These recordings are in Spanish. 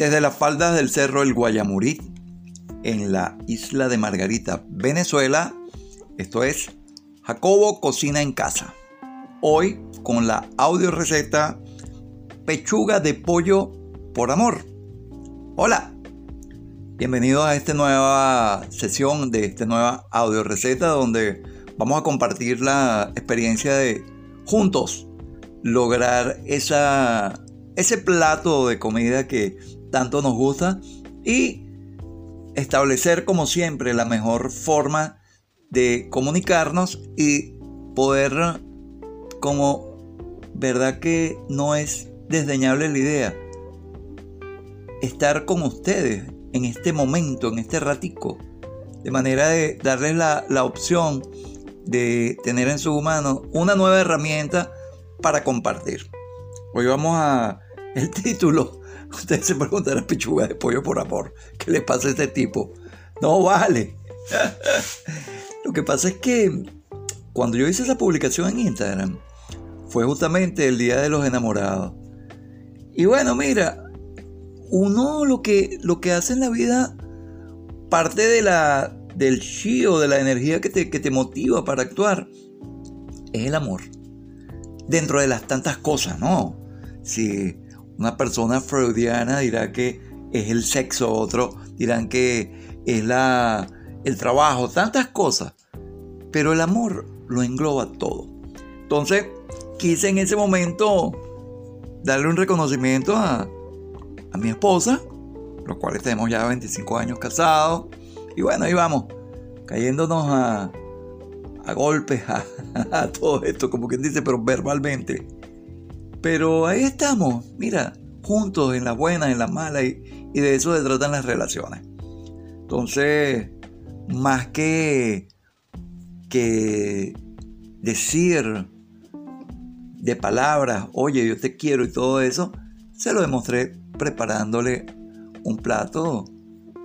Desde las faldas del cerro El Guayamurí, en la isla de Margarita, Venezuela, esto es Jacobo Cocina en Casa. Hoy con la audio receta Pechuga de Pollo por Amor. Hola, bienvenidos a esta nueva sesión de esta nueva audio receta donde vamos a compartir la experiencia de juntos lograr esa, ese plato de comida que tanto nos gusta y establecer como siempre la mejor forma de comunicarnos y poder como verdad que no es desdeñable la idea estar con ustedes en este momento, en este ratico, de manera de darles la, la opción de tener en su mano una nueva herramienta para compartir. Hoy vamos a el título. Ustedes se preguntarán pechuga de pollo por amor. ¿Qué le pasa a este tipo? No vale. Lo que pasa es que cuando yo hice esa publicación en Instagram fue justamente el día de los enamorados. Y bueno, mira, uno lo que, lo que hace en la vida parte de la, del chi o de la energía que te, que te motiva para actuar es el amor dentro de las tantas cosas, ¿no? Si una persona freudiana dirá que es el sexo, otro dirán que es la, el trabajo, tantas cosas. Pero el amor lo engloba todo. Entonces, quise en ese momento darle un reconocimiento a, a mi esposa, los cuales tenemos ya 25 años casados. Y bueno, ahí vamos, cayéndonos a, a golpes, a, todo esto, como quien dice, pero verbalmente. Pero ahí estamos, mira, juntos en las buenas, en las malas, y, y de eso se tratan las relaciones. Entonces, más que, que decir de palabras, oye, yo te quiero y todo eso, se lo demostré preparándole un plato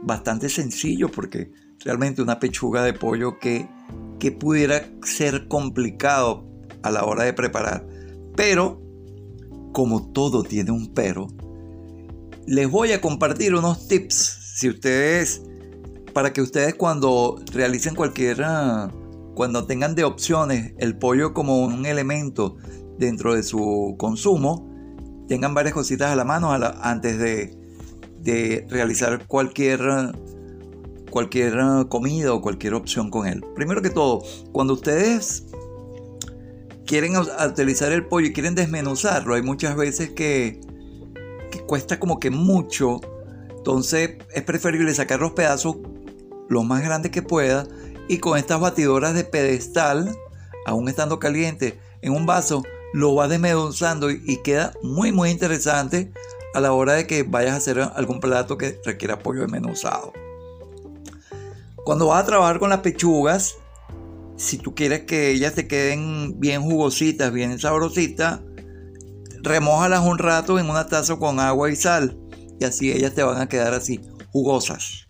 bastante sencillo porque realmente una pechuga de pollo que que pudiera ser complicado a la hora de preparar. Pero, como todo tiene un pero, les voy a compartir unos tips si ustedes para que ustedes cuando realicen cualquier cuando tengan de opciones el pollo como un elemento dentro de su consumo tengan varias cositas a la mano antes de, de realizar cualquier cualquier ah, comida o cualquier opción con él. Primero que todo, cuando ustedes quieren utilizar el pollo y quieren desmenuzarlo, hay muchas veces que, cuesta como que mucho. Entonces es preferible sacar los pedazos lo más grandes que pueda y con estas batidoras de pedestal, aún estando caliente, en un vaso, lo va desmenuzando y queda muy muy interesante a la hora de que vayas a hacer algún plato que requiera pollo desmenuzado. Cuando vas a trabajar con las pechugas, si tú quieres que ellas te queden bien jugositas, bien sabrositas, remójalas un rato en una taza con agua y sal. Y así ellas te van a quedar así, jugosas.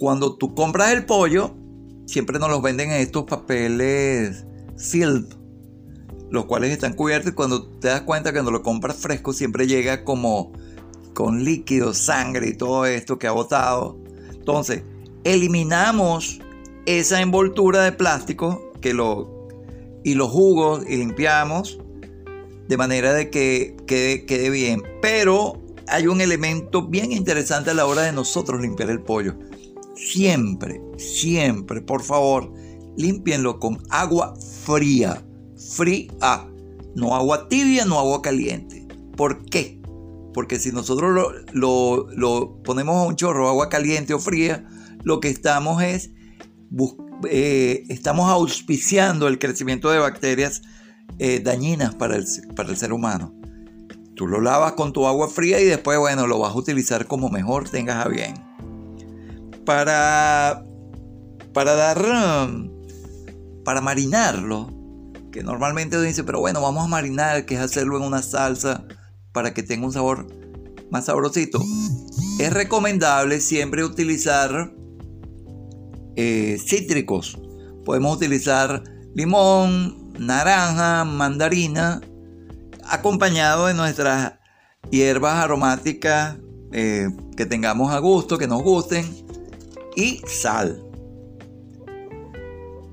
Cuando tú compras el pollo, siempre nos los venden en estos papeles filled, los cuales están cubiertos y cuando te das cuenta que cuando lo compras fresco siempre llega como con líquido, sangre y todo esto que ha botado. Entonces, eliminamos esa envoltura de plástico que lo, y los jugos y limpiamos de manera de que quede, quede bien. Pero hay un elemento bien interesante a la hora de nosotros limpiar el pollo. Siempre, siempre, por favor, limpienlo con agua fría. Fría. No agua tibia, no agua caliente. ¿Por qué? Porque si nosotros lo, lo, lo ponemos a un chorro agua caliente o fría, lo que estamos es, eh, estamos auspiciando el crecimiento de bacterias eh, dañinas para el, para el ser humano. Tú lo lavas con tu agua fría y después, bueno, lo vas a utilizar como mejor tengas a bien. Para, para dar, um, para marinarlo, que normalmente uno dice, pero bueno, vamos a marinar, que es hacerlo en una salsa para que tenga un sabor más sabrosito. Es recomendable siempre utilizar eh, cítricos. Podemos utilizar limón, naranja, mandarina, acompañado de nuestras hierbas aromáticas eh, que tengamos a gusto, que nos gusten, y sal.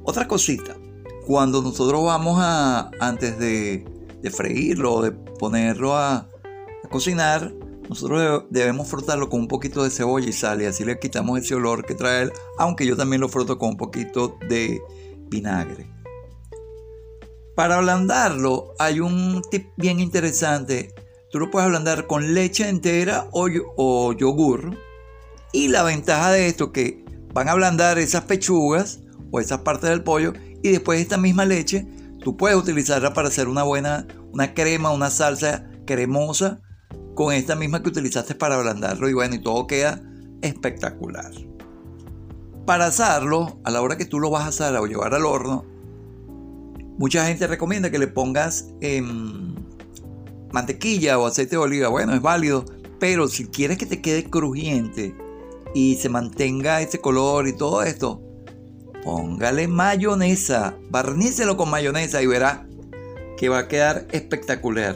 Otra cosita, cuando nosotros vamos a, antes de, freírlo o de ponerlo a, cocinar, nosotros debemos frotarlo con un poquito de cebolla y sal y así le quitamos ese olor que trae él, aunque yo también lo froto con un poquito de vinagre. Para ablandarlo hay un tip bien interesante. Tú lo puedes ablandar con leche entera o, yogur. Y la ventaja de esto es que van a ablandar esas pechugas o esas partes del pollo y después esta misma leche tú puedes utilizarla para hacer una buena una crema, una salsa cremosa con esta misma que utilizaste para ablandarlo y bueno, y todo queda espectacular. Para asarlo, a la hora que tú lo vas a asar o llevar al horno, Mucha gente recomienda que le pongas em, mantequilla o aceite de oliva. Bueno, es válido, pero si quieres que te quede crujiente y se mantenga ese color y todo esto, póngale mayonesa, barnícelo con mayonesa y verá que va a quedar espectacular.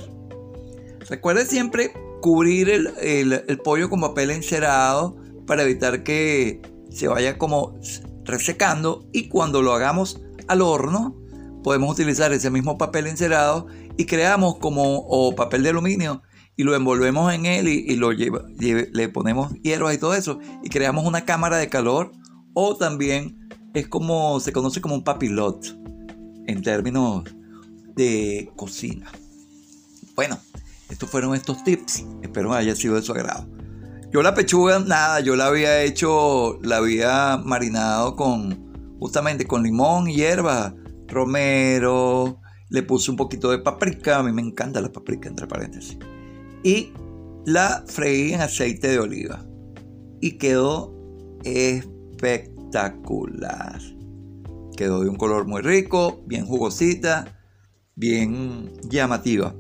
Recuerde siempre cubrir el, el pollo con papel encerado para evitar que se vaya como resecando y cuando lo hagamos al horno podemos utilizar ese mismo papel encerado y creamos como o papel de aluminio y lo envolvemos en él y, lo le ponemos hierbas y todo eso y creamos una cámara de calor o también es como se conoce como un papilot en términos de cocina. Bueno, estos fueron estos tips. Espero haya sido de su agrado. Yo la pechuga, nada, yo la había hecho, la había marinado con justamente con limón y hierba romero, le puse un poquito de paprika, a mí me encanta la paprika entre paréntesis, y la freí en aceite de oliva y quedó espectacular. Quedó de un color muy rico, bien jugosita, bien llamativa.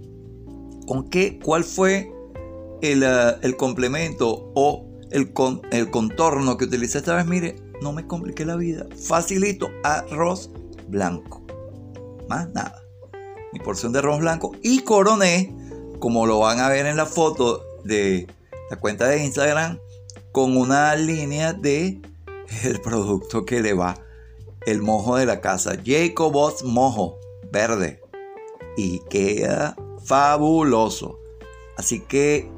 ¿Con qué? ¿Cuál fue el, eh, complemento o el, el contorno que utilicé esta vez? Mire, no me compliqué la vida. Facilito, arroz blanco más nada. Mi porción de arroz blanco y coroné, como lo van a ver en la foto de la cuenta de Instagram, con una línea de el producto que le va, el mojo de la casa, Jacobos Mojo Verde. Y queda fabuloso. Así que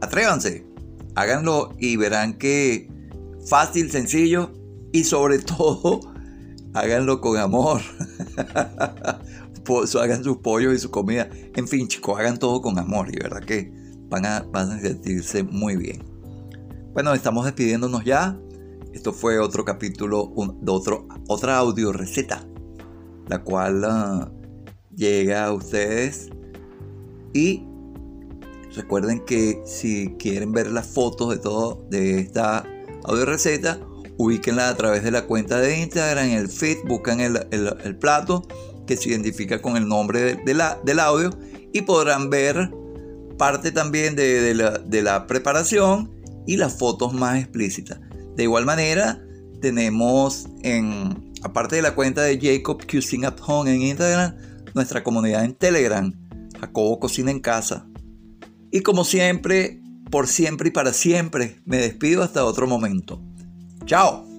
atrévanse, háganlo y verán que fácil, sencillo y sobre todo háganlo con amor. hagan sus pollos y su comida. En fin, chicos, hagan todo con amor y verdad que van a, van a sentirse muy bien. Bueno, estamos despidiéndonos ya. Esto fue otro capítulo de otro, otra audio receta, la cual ah, llega a ustedes. Y recuerden que si quieren ver las fotos de todo de esta audio receta, ubíquenla a través de la cuenta de Instagram, en el feed, buscan el, plato que se identifica con el nombre de, la, del audio y podrán ver parte también de, la, preparación y las fotos más explícitas. De igual manera, tenemos en, aparte de la cuenta de Jacob Cuisine at Home en Instagram, nuestra comunidad en Telegram, Jacobo Cocina en Casa. Y como siempre, por siempre y para siempre, me despido hasta otro momento. Chao.